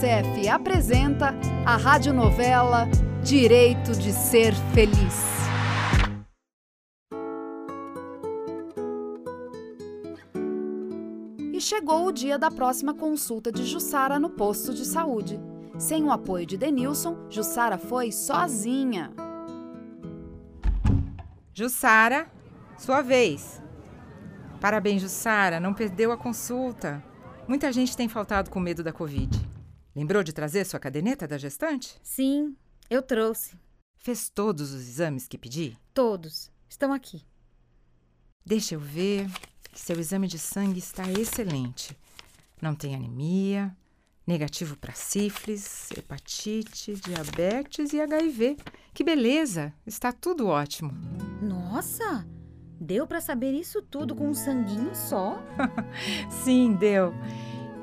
Unicef apresenta a radionovela Direito de Ser Feliz. E chegou o dia da próxima consulta de Jussara no posto de saúde. Sem o apoio de Denilson, Jussara foi sozinha. Jussara, sua vez. Parabéns, Jussara, não perdeu a consulta. Muita gente tem faltado com medo da Covid. Lembrou de trazer sua caderneta da gestante? Sim, eu trouxe. Fez todos os exames que pedi? Todos. Estão aqui. Deixa eu ver. Seu exame de sangue está excelente. Não tem anemia, negativo para sífilis, hepatite, diabetes e HIV. Que beleza! Está tudo ótimo. Nossa! Deu para saber isso tudo com um sanguinho só? Sim, deu.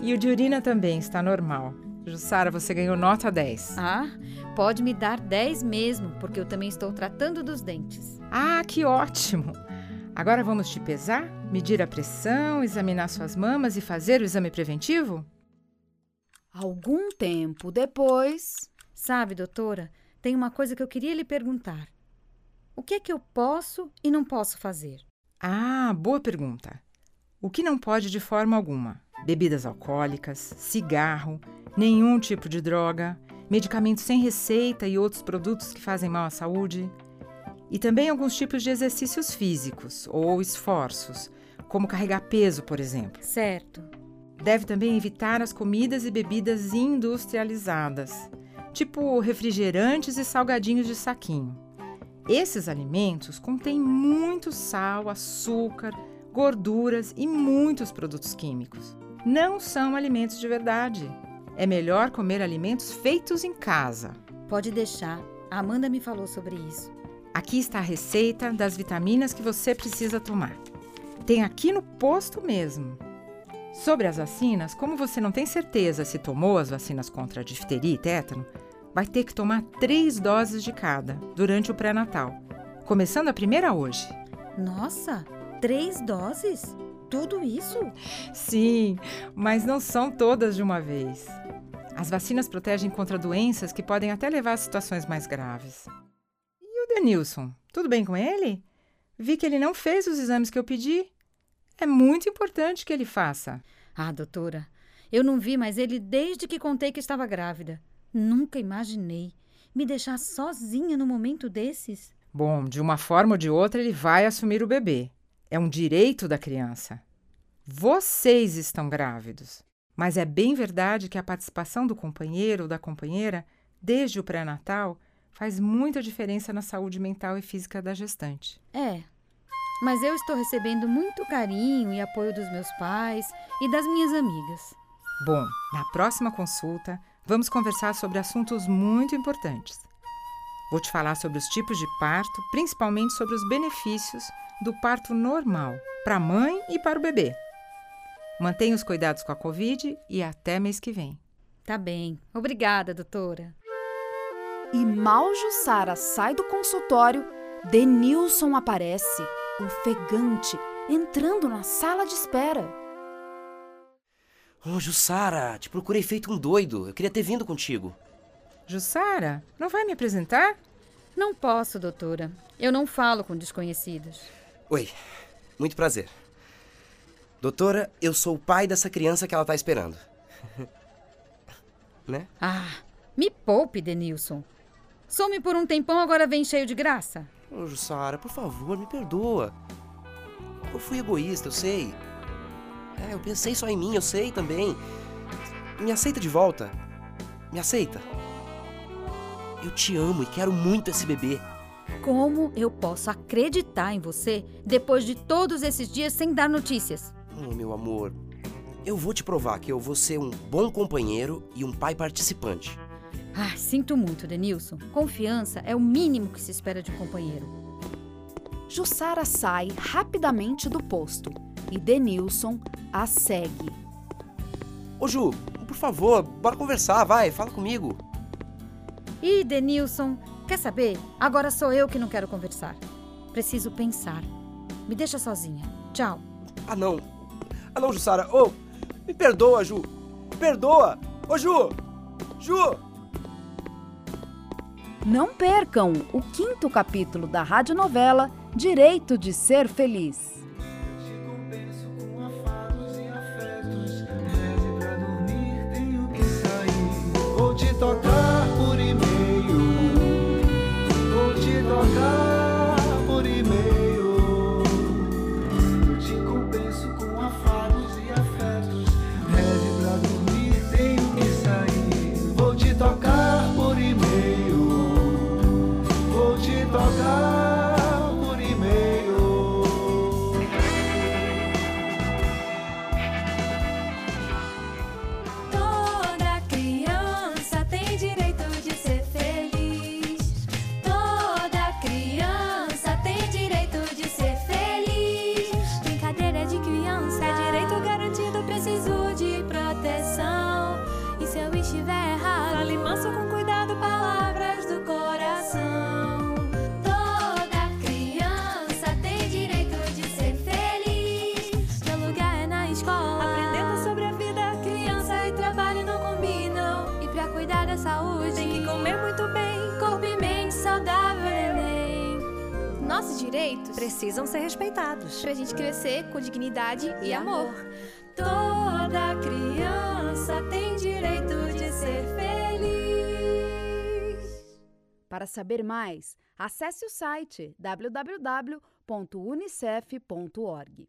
E o de urina também está normal. Jussara, você ganhou nota 10. Ah, pode me dar 10 mesmo, porque eu também estou tratando dos dentes. Ah, que ótimo! Agora vamos te pesar, medir a pressão, examinar suas mamas e fazer o exame preventivo? Algum tempo depois. Sabe, doutora, tem uma coisa que eu queria lhe perguntar. O que é que eu posso e não posso fazer? Ah, boa pergunta. O que não pode de forma alguma? Bebidas alcoólicas, cigarro, nenhum tipo de droga, medicamentos sem receita e outros produtos que fazem mal à saúde. E também alguns tipos de exercícios físicos ou esforços, como carregar peso, por exemplo. Certo. Deve também evitar as comidas e bebidas industrializadas, tipo refrigerantes e salgadinhos de saquinho. Esses alimentos contêm muito sal, açúcar, gorduras e muitos produtos químicos. Não são alimentos de verdade. É melhor comer alimentos feitos em casa. Pode deixar. A Amanda me falou sobre isso. Aqui está a receita das vitaminas que você precisa tomar. Tem aqui no posto mesmo. Sobre as vacinas, como você não tem certeza se tomou as vacinas contra a difteria e tétano, vai ter que tomar três doses de cada durante o pré-natal, começando a primeira hoje. Nossa, três doses? Tudo isso? Sim, mas não são todas de uma vez. As vacinas protegem contra doenças que podem até levar a situações mais graves. E o Denilson? Tudo bem com ele? Vi que ele não fez os exames que eu pedi. É muito importante que ele faça. Ah, doutora, eu não vi mais ele desde que contei que estava grávida. Nunca imaginei me deixar sozinha no momento desses. Bom, de uma forma ou de outra, ele vai assumir o bebê. É um direito da criança. Vocês estão grávidos. Mas é bem verdade que a participação do companheiro ou da companheira, desde o pré-natal, faz muita diferença na saúde mental e física da gestante. É. Mas eu estou recebendo muito carinho e apoio dos meus pais e das minhas amigas. Bom, na próxima consulta, vamos conversar sobre assuntos muito importantes. Vou te falar sobre os tipos de parto, principalmente sobre os benefícios do parto normal para a mãe e para o bebê. Mantenha os cuidados com a Covid e até mês que vem. Tá bem. Obrigada, doutora. E mal Jussara sai do consultório, Denilson aparece, ofegante, entrando na sala de espera. Ô, oh, Jussara, te procurei feito um doido. Eu queria ter vindo contigo. Jussara, não vai me apresentar? Não posso, doutora. Eu não falo com desconhecidos. Oi, muito prazer. Doutora, eu sou o pai dessa criança que ela tá esperando. né? Ah, me poupe, Denilson. Some por um tempão, agora vem cheio de graça. Ô, Jussara, por favor, me perdoa. Eu fui egoísta, eu sei. É, eu pensei só em mim, eu sei também. Me aceita de volta. Me aceita. Eu te amo e quero muito esse bebê. Como eu posso acreditar em você depois de todos esses dias sem dar notícias? Oh, meu amor, eu vou te provar que eu vou ser um bom companheiro e um pai participante. Ah, sinto muito, Denilson. Confiança é o mínimo que se espera de um companheiro. Jussara sai rapidamente do posto e Denilson a segue. Ô Ju, por favor, bora conversar, vai, fala comigo. Ih, Denilson, quer saber? Agora sou eu que não quero conversar. Preciso pensar. Me deixa sozinha. Tchau. Ah, não. Ah, não, Jussara. Ô, oh, me perdoa, Ju. Me perdoa. Ô, Ju. Ju! Não percam o quinto capítulo da radionovela Direito de Ser Feliz. Saúde, tem que comer muito bem. Corpo e mente saudável, neném. Nossos direitos Precisam ser respeitados. pra gente crescer com dignidade e amor. Toda criança tem direito de ser feliz. Para saber mais, acesse o site www.unicef.org.